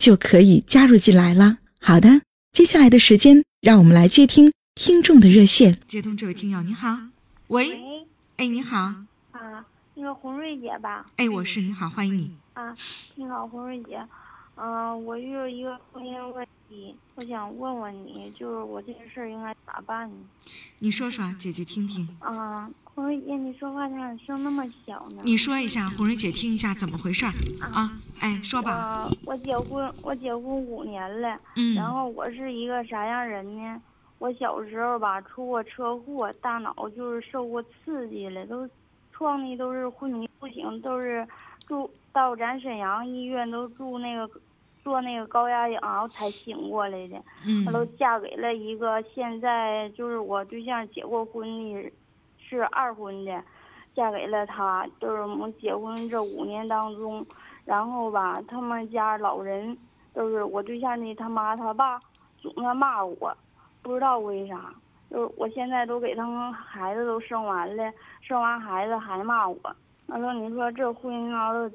就可以加入进来了。好的，接下来的时间，让我们来接听听众的热线。接通这位听友，你好，喂，喂，哎，你好，啊，那个红瑞姐吧？哎，我是，你好，欢迎你。啊，你好，红瑞姐。嗯、我遇到一个婚姻问题，我想问问你，就是我这个事儿应该咋办呢？你说说，姐姐听听。啊，红瑞姐，你说话咋声那么小呢？你说一下，红瑞姐听一下怎么回事儿啊？哎，说吧。我我结婚，我结婚五年了。嗯。然后我是一个啥样人呢？我小时候吧出过车祸，大脑就是受过刺激了，都撞的都是昏迷不醒，都是住到咱沈阳医院都住那个做那个高压氧，然后才醒过来的。嗯我都嫁给了一个现在就是我对象结过婚的，是二婚的，嫁给了他。就是我们结婚这五年当中，然后吧，他们家老人就是我对象的他妈他爸总在骂我，不知道为啥。就是我现在都给他们孩子都生完了，生完孩子还骂我。完了，你说这婚姻熬的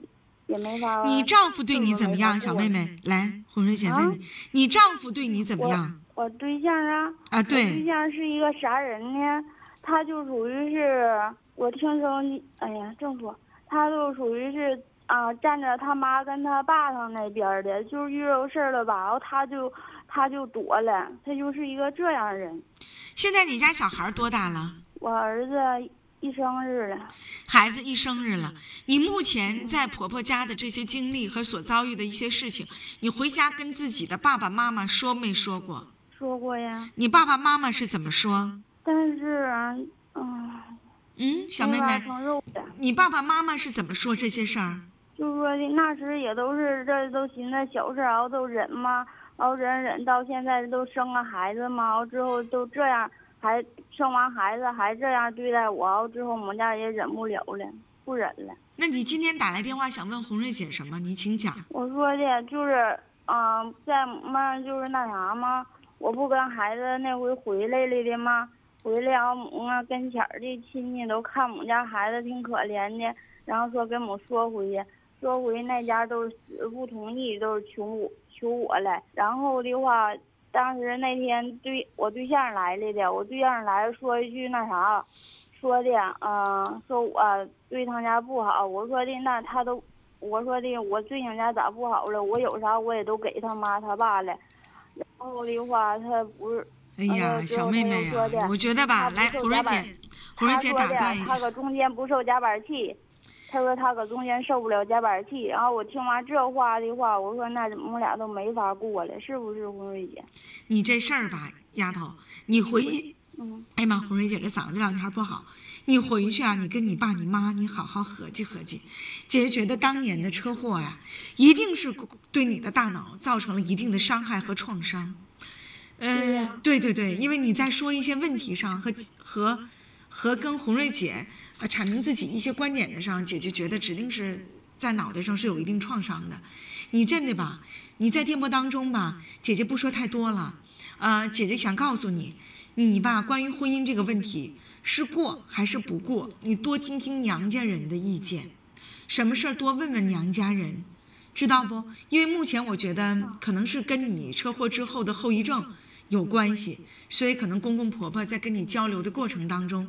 也没法。你丈夫对你怎么样，小妹妹？来，红瑞姐问你，你丈夫对你怎么样？我对象啊，啊，对对，象是一个啥人呢？他就属于是，我听说你，哎呀，政府，他就属于是啊，站着他妈跟他爸上那边的，就是遇到事儿了吧，然后他就他就躲了，他就是一个这样人。现在你家小孩多大了？我儿子一生日了，孩子一生日了，你目前在婆婆家的这些经历和所遭遇的一些事情，你回家跟自己的爸爸妈妈说没说过？说过呀，你爸爸妈妈是怎么说？但是啊，嗯，嗯，小妹妹。你爸爸妈妈是怎么说这些事儿？就说的那时也都是这都寻思小事儿，然后都忍嘛，然后忍忍到现在都生了孩子嘛，然后之后都这样，还生完孩子还这样对待我，之后我们家也忍不了了，不忍了。那你今天打来电话想问红瑞姐什么？你请讲。我说的就是，嗯、在嘛就是那啥嘛，我不跟孩子那回回来了的吗？回来然后我们跟前儿的亲戚都看我们家孩子挺可怜的，然后说跟我说回去，说回那家都是死不同意，都是求我求我来。然后的话，当时那天对我对象来了的，我对象来说一句那啥，说的，嗯、说我对他家不好。我说的那他都，我说的我对你家咋不好了？我有啥我也都给他妈他爸了。然后的话，他不是。哎呀，呃小妹妹呀、的我觉得吧，来，他不受红瑞姐，红瑞姐打断一下。他搁中间不受夹板气，他说他搁中间受不了夹板气。然后我听完这话的话，我说那我们俩都没法过了，是不是红瑞姐？你这事儿吧，丫头，你回去，嗯，哎呀妈，红瑞姐这嗓子这两天不好，你回去啊，你跟你爸你妈你好好合计合计。姐姐觉得当年的车祸呀、一定是对你的大脑造成了一定的伤害和创伤。嗯，对对对，因为你在说一些问题上和和和跟红瑞姐呃阐明自己一些观点的上，姐姐觉得指定是在脑袋上是有一定创伤的。你真的吧？你在电波当中吧，姐姐不说太多了，呃，姐姐想告诉你，你吧关于婚姻这个问题是过还是不过，你多听听娘家人的意见，什么事儿多问问娘家人。知道不？因为目前我觉得可能是跟你车祸之后的后遗症有关系，所以可能公公婆婆在跟你交流的过程当中，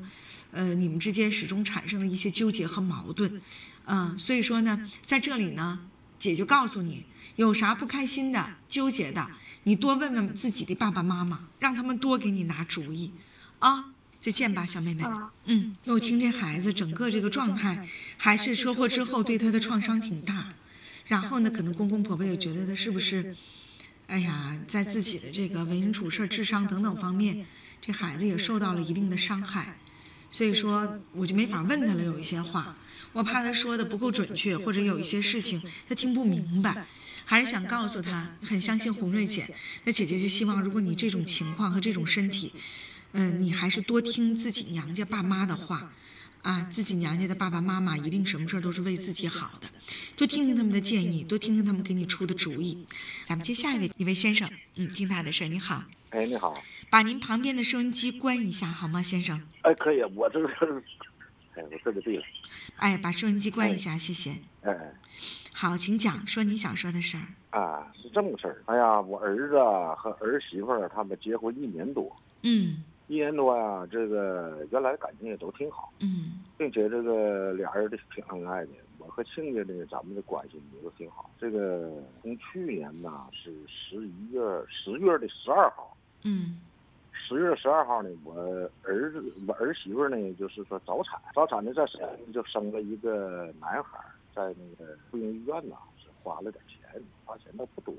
呃，你们之间始终产生了一些纠结和矛盾，嗯、所以说呢，在这里呢，姐就告诉你，有啥不开心的、纠结的，你多问问自己的爸爸妈妈，让他们多给你拿主意，啊。再见吧，小妹妹。啊嗯，因为我听这孩子整个这个状态，还是车祸之后对他的创伤挺大。然后呢，可能公公婆婆也觉得他是不是，哎呀，在自己的这个为人处事、智商等等方面，这孩子也受到了一定的伤害。所以说，我就没法问他了。有一些话，我怕他说的不够准确，或者有一些事情他听不明白。还是想告诉他，很相信红瑞姐。那姐姐就希望，如果你这种情况和这种身体，嗯，你还是多听自己娘家爸妈的话，啊，自己娘家的爸爸妈妈一定什么事儿都是为自己好的，多听听他们的建议，多听听他们给你出的主意。咱们接下一位一位先生，嗯，听他的事儿。你好，哎，你好，把您旁边的收音机关一下好吗，先生？哎，可以，我这个，哎，我这就对了，哎，把收音机关一下，谢谢。哎，好，请讲，说你想说的事儿。啊，是这么个事儿。哎呀，我儿子啊和儿媳妇儿他们结婚一年多，嗯一年多呀，这个原来感情也都挺好，嗯并且这个俩人的挺恩爱的。我和亲家呢，咱们的关系也都挺好。这个从去年呐是十一月十月的十二号，嗯十月十二号呢，我儿子我儿媳妇呢，就是说早产，早产呢在沈阳就生了一个男孩，在那个妇婴医院呐是花了点钱，花钱倒不多，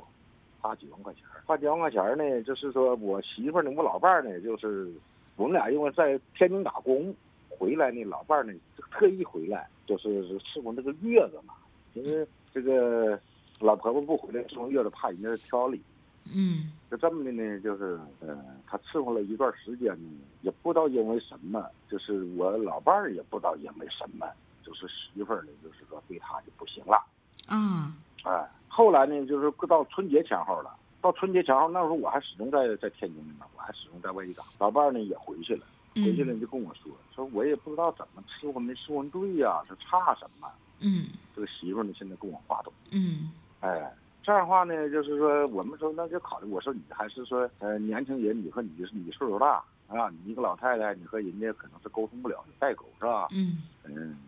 花几万块钱儿，花几万块钱儿呢，就是说我媳妇儿呢，我老伴儿呢，就是我们俩因为在天津打工回来呢，老伴儿呢特意回来，就是伺候这个月子嘛，因为这个老婆婆不回来伺候月子，怕人家挑理。嗯。就这么的呢，就是呃，他伺候了一段时间呢，也不知道因为什么，就是我老伴儿也不知道因为什么，就是媳妇儿呢，就是说对他就不行了，啊。哎，后来呢，就是到春节前后了，到春节前后那时候我还始终在在天津呢，我还始终在外地打，老伴儿呢也回去了，回去了嗯就跟我说，说我也不知道怎么伺候没伺候对呀、说差什么，嗯。这个媳妇呢现在跟我发抖。嗯。哎，这样的话呢，就是说我们说那就考虑，我说你还是说呃年轻人，你和你你岁数大啊，你一个老太太，你和人家可能是沟通不了，你代沟是吧？嗯。嗯，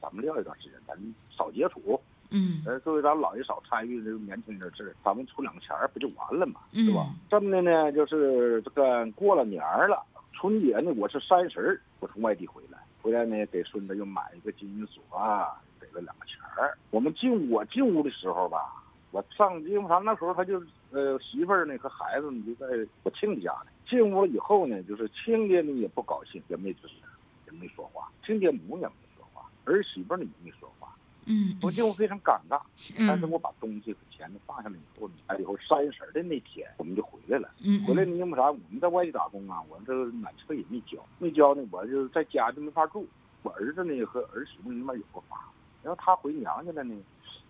咱们撂一段时间，咱少接触，嗯呃，作为咱们老一少参与这个年轻人的事儿，咱们出两个钱儿不就完了嘛，嗯是吧？这么的呢，就是这个过了年儿了，春节呢，我是三十儿，我从外地回来，回来呢给孙子又买一个金银锁啊，给了两个钱儿。我们进我进屋的时候吧，我上因为啥那时候他就呃媳妇儿呢和孩子呢就在我亲家家呢。进屋了以后呢，就是亲家呢也不高兴，也没吱声，也没说话，亲家母也没说话，儿媳妇呢也没说话。嗯我进屋非常尴尬，但是嗯我把东西和钱呢放下来以后呢，哎，以后三十的那天我们就回来了。嗯回来呢，因为啥？我们在外地打工啊，我这个暖气费也没交，没交呢，我就在家就没法住。我儿子呢和儿媳妇那边有个房，然后他回娘家了呢，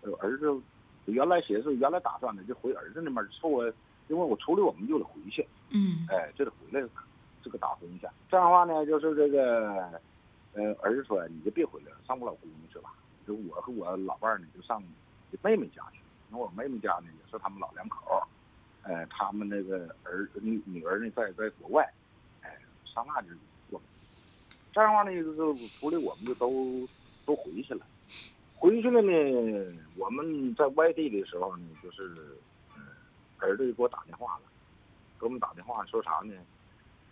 呃，儿子原来寻思原来打算的就回儿子那边凑合，因为我初六我们就得回去，嗯哎，就得回来这个打工去。这样的话呢，就是这个，呃，儿子说你就别回来了，上我老姑娘去吧。就我和我老伴儿呢，就上我妹妹家去。因为我妹妹家呢也是他们老两口儿，呃，他们那个儿女女儿呢在在国外，哎，上那就过。这样的话呢，就是出来我们就都都回去了。回去了呢，我们在外地的时候呢，就是，呃，儿子就给我打电话了，给我们打电话说啥呢？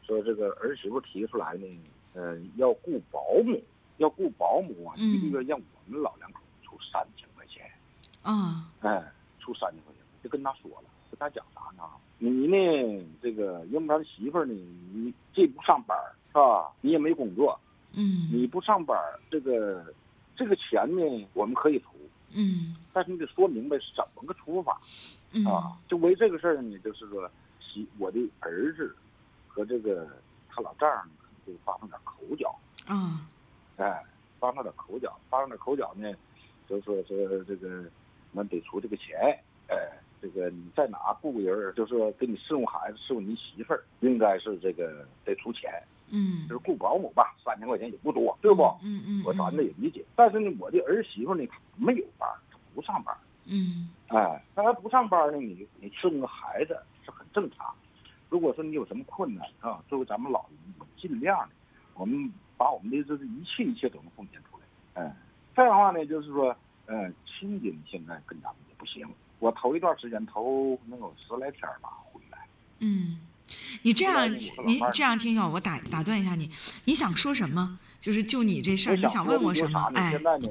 说这个儿媳妇提出来呢，呃，要雇保姆，要雇保姆啊，嗯一个月让我们老两口出三千块钱。啊哎，出三千块钱，就跟他说了，跟他讲啥呢？你呢，这个要不然媳妇儿呢，你这不上班儿是吧？你也没工作，嗯你不上班儿，这个这个钱呢，我们可以出，嗯但是你得说明白是怎么个出法嗯啊？就为这个事儿呢，就是说，媳我的儿子和这个他老丈人呢，可能就发生点口角。啊哎，发生点口角，发生点口角呢，就说说这个，俺得出这个钱，哎，这个你在哪雇个人儿，就说给你伺候孩子，伺候你媳妇儿，应该是这个得出钱，嗯就是雇保姆吧，三千块钱也不多，对不？嗯嗯我咱这也理解，但是呢，我的儿媳妇呢，她没有班，她不上班，嗯哎，她要不上班呢，你你伺候个孩子是很正常。如果说你有什么困难啊，作为咱们老人，我尽量的，我们把我们的这是一切一切都能奉献出来。嗯，这样的话呢，就是说，嗯，亲家现在跟咱们也不行，我头一段时间头能有十来天吧回来。嗯，你这样后来我和老伴儿您这样听友，我打打断一下你，你想说什么？就是就你这事儿，你想问我什么？呢？哎现，在呢，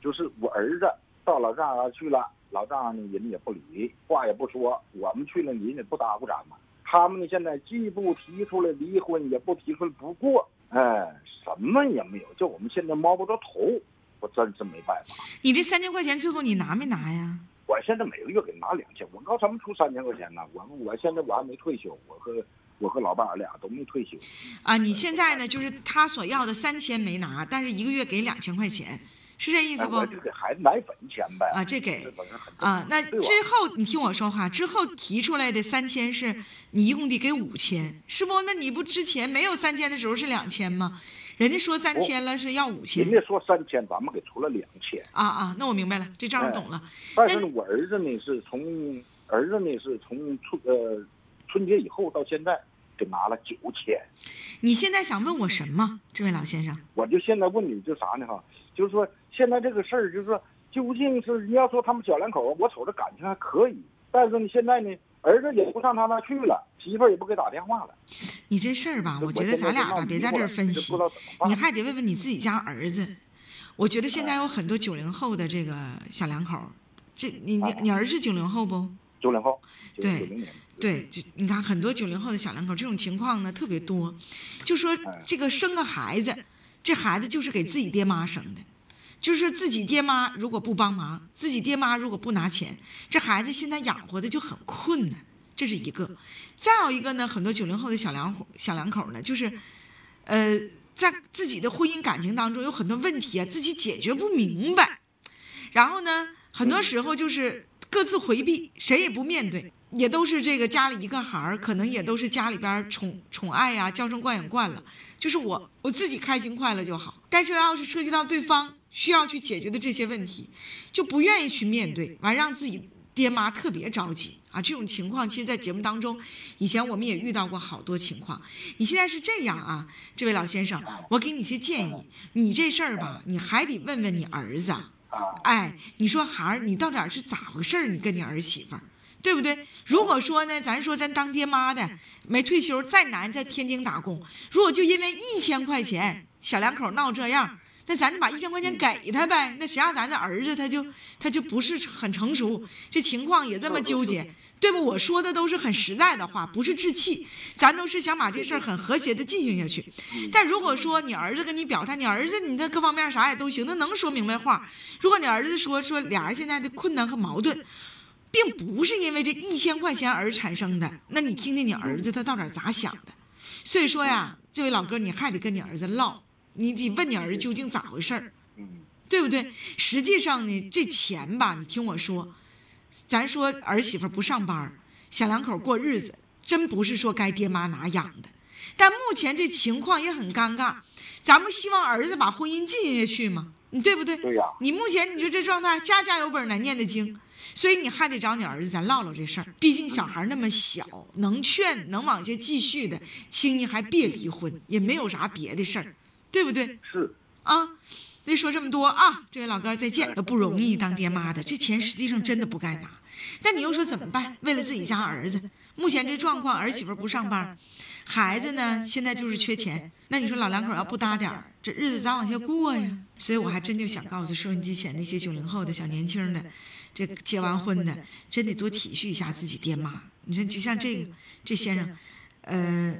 就是我儿子到老丈人家去了，老丈人呢人也不理，话也不说，我们去了人也不搭咕咱们。他们呢现在既不提出来离婚，也不提出来不过，哎，什么也没有，就我们现在摸不着头，我真是没办法。你这三千块钱最后你拿没拿呀？我现在每个月给拿两千，我告诉他们出三千块钱呢。我我现在我还没退休，我和我和老伴儿俩都没退休。啊，你现在呢，就是他所要的三千没拿，但是一个月给两千块钱，是这意思哎，不？我就给孩子奶粉钱呗。啊，这给啊，那之后你听我说话，之后提出来的三千是你一共得给五千，是不？那你不之前没有三千的时候是两千吗？人家说三千了是要五千人家说三千，咱们给出了两千。啊啊，那我明白了，这账我懂了。但是呢，我儿子呢是从儿子呢是从春呃春节以后到现在给拿了九千。你现在想问我什么，这位老先生？我就现在问你，就啥呢哈？就是说现在这个事儿，就是说究竟是你要说他们小两口，我瞅着感情还可以，但是呢现在呢儿子也不上他那去了，媳妇儿也不给打电话了。你这事儿吧，我觉得咱俩吧，别在这儿分析你还得问问你自己家儿子。我觉得现在有很多九零后的这个小两口，这你你你儿子九零后不？九零后，对对，就你看很多九零后的小两口，这种情况呢特别多。就说哎这个生个孩子，这孩子就是给自己爹妈生的，就是自己爹妈如果不帮忙，自己爹妈如果不拿钱，这孩子现在养活的就很困难，这是一个。再有一个呢，很多九零后的小两口小两口呢，就是，呃，在自己的婚姻感情当中有很多问题啊，自己解决不明白，然后呢，很多时候就是各自回避，谁也不面对，也都是这个家里一个孩儿，可能也都是家里边宠宠爱呀、娇生惯养惯了，就是我我自己开心快乐就好。但是要是涉及到对方需要去解决的这些问题，就不愿意去面对，完让自己爹妈特别着急啊。这种情况，其实，在节目当中，以前我们也遇到过好多情况。你现在是这样啊，这位老先生，我给你些建议，你这事儿吧，你还得问问你儿子。哎，你说孩儿，你到底是咋回事儿？你跟你儿媳妇儿，对不对？如果说呢，咱说咱当爹妈的没退休，再难在天津打工，如果就因为一千块钱，小两口闹这样，那咱就把一千块钱给他呗。那谁让咱这儿子他就他就不是很成熟，这情况也这么纠结，对不？我说的都是很实在的话，不是置气，咱都是想把这事儿很和谐的进行下去。但如果说你儿子跟你表态，你儿子你的各方面啥也都行，那能说明白话。如果你儿子说说俩人现在的困难和矛盾，并不是因为这一千块钱而产生的，那你听听你儿子他到底咋想的。所以说呀，这位老哥，你还得跟你儿子唠，你得问你儿子究竟咋回事儿，嗯，对不对？实际上呢，这钱吧，你听我说，咱说儿媳妇不上班，小两口过日子，真不是说该爹妈拿养的。但目前这情况也很尴尬，咱们希望儿子把婚姻进行下去嘛，你对不对？对呀你目前你说这状态，家家有本难念的经，所以你还得找你儿子咱唠唠这事儿。毕竟小孩那么小，能劝能往下继续的，请你还别离婚，也没有啥别的事儿，对不对？是，啊，别说这么多啊，这位老哥再见。不容易当爹妈的，这钱实际上真的不该拿，但你又说怎么办？为了自己家儿子，目前这状况，儿媳妇不上班，孩子呢现在就是缺钱，那你说老两口要不搭点儿，这日子咋往下过呀？所以我还真就想告诉收音机前那些九零后的小年轻的，这结完婚的，真得多体恤一下自己爹妈。你说就像这个这先生，呃，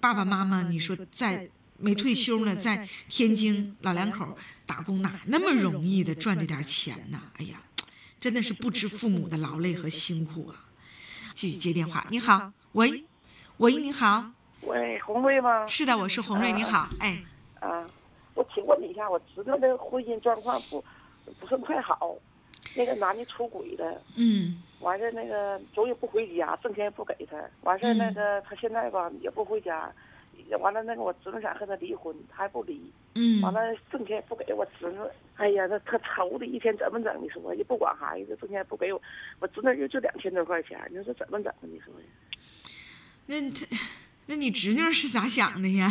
爸爸妈妈，你说在没退休呢，在天津老两口打工哪那么容易的赚这点钱呢？哎呀，真的是不知父母的劳累和辛苦啊！继续接电话，你好，喂，喂，你好，喂，红瑞吗？是的，我是红瑞，你好，哎，啊，我请问你一下，我知道这个婚姻状况不不是太好，那个男的出轨了，嗯完事儿那个总也不回家，挣钱也不给他，完事儿那嗯个他现在吧也不回家，完了那个我侄女想和他离婚，他还不离，嗯完了挣钱也不给我侄女，哎呀，那他愁的一天怎么整？你说也不管孩子，挣钱也不给我，我侄女就就两千多块钱，你说怎么整？你说呀？那他，那你侄女是咋想的呀？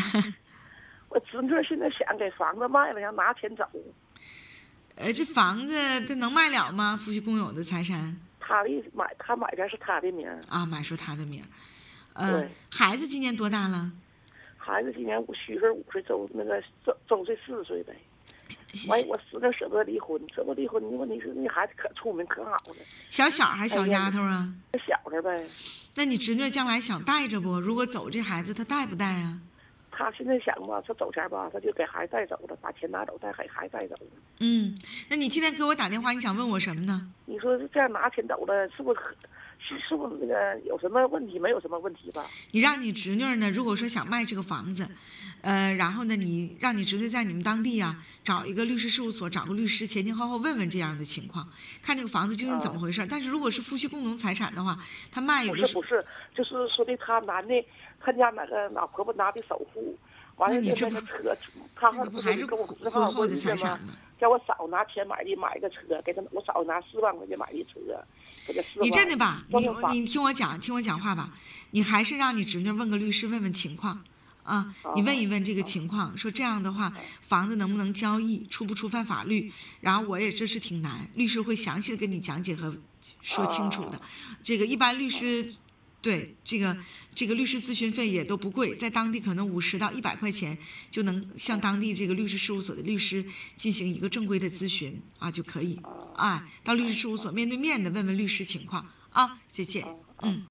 我侄女现在想给房子卖了，想拿钱走。呃，这房子这能卖了吗？夫妻共有的财产？他的买他买的是他的名儿，啊，买出他的名儿。呃，孩子今年多大了？孩子今年五虚岁五岁，周那个周周岁四岁呗。完，我实在舍不得离婚，舍不得离婚。你问题是那孩子可聪明可好了，小小还是小丫头啊？小着呗。那你侄女将来想带着不？如果走这孩子，她带不带啊？他现在想吧，他走前吧，他就给孩子带走了，把钱拿走，再给孩子带走了。嗯，那你今天给我打电话，你想问我什么呢？你说这样拿钱走了，是不是？是是不是那个有什么问题？没有什么问题吧？你让你侄女呢，如果说想卖这个房子，呃，然后呢，你让你侄女在你们当地啊找一个律师事务所，找个律师前前后后问问这样的情况，看这个房子究竟怎么回事儿。但是如果是夫妻共同财产的话，他卖有的是不是不是，就是说的他男的，他家那个老婆婆拿的首付，完了你这个车，他那你不还是跟我婚十号后的？财产吗？叫我嫂拿钱买的买个车，给他我嫂拿四万块钱买的车，给他四万。你真的吧？你你听我讲，听我讲话吧。你还是让你侄女问个律师问问情况，啊，你问一问这个情况，说这样的话，房子能不能交易，触不触犯法律？然后我也这是挺难，律师会详细的跟你讲解和说清楚的。这个一般律师。对这个这个律师咨询费也都不贵，在当地可能五十到一百块钱就能向当地这个律师事务所的律师进行一个正规的咨询啊就可以，啊，到律师事务所面对面的问问律师情况。啊，再见，嗯。